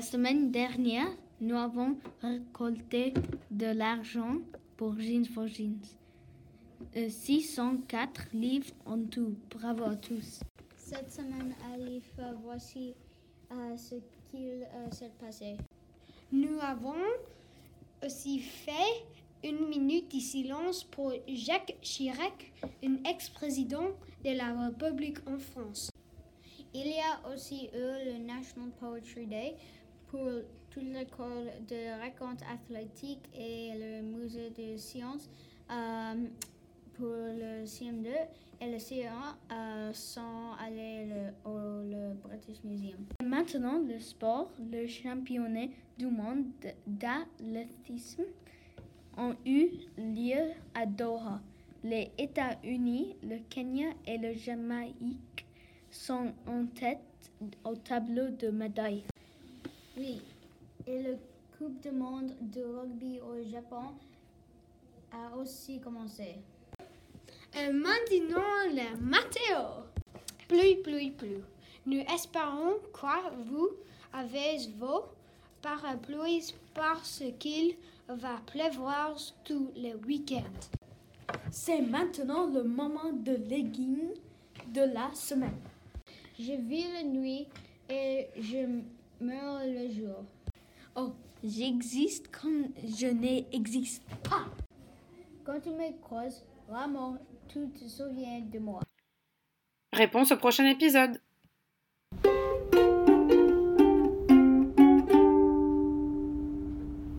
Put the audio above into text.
semaine dernière, nous avons récolté de l'argent pour Jeans for Jeans. Euh, 604 livres en tout. Bravo à tous. Cette semaine, Alif, euh, voici euh, ce qu'il euh, s'est passé. Nous avons aussi fait une minute de silence pour Jacques Chirac, un ex-président de la République en France. Il y a aussi eu le National Poetry Day pour toute l'école de raconte athlétique et le musée de sciences euh, pour le CM2 et le CE1 euh, sont allés le- au British Museum. Maintenant, le sport, le championnat du monde d'athlétisme ont eu lieu à Doha. Les États-Unis, le Kenya et le Jamaïque sont en tête au tableau de médailles. Oui, et le Coupe du monde de rugby au Japon a aussi commencé. Et maintenant, la météo. Pluie, pluie, pluie. Nous espérons que vous avez vos parapluies parce qu'il va pleuvoir tout le week-end. C'est maintenant le moment de légumes de la semaine. Je vis la nuit et je meurs le jour. Oh, j'existe comme je n'existe pas. Quand tu me croises, vraiment, tu te souviens de moi. Réponse au prochain épisode.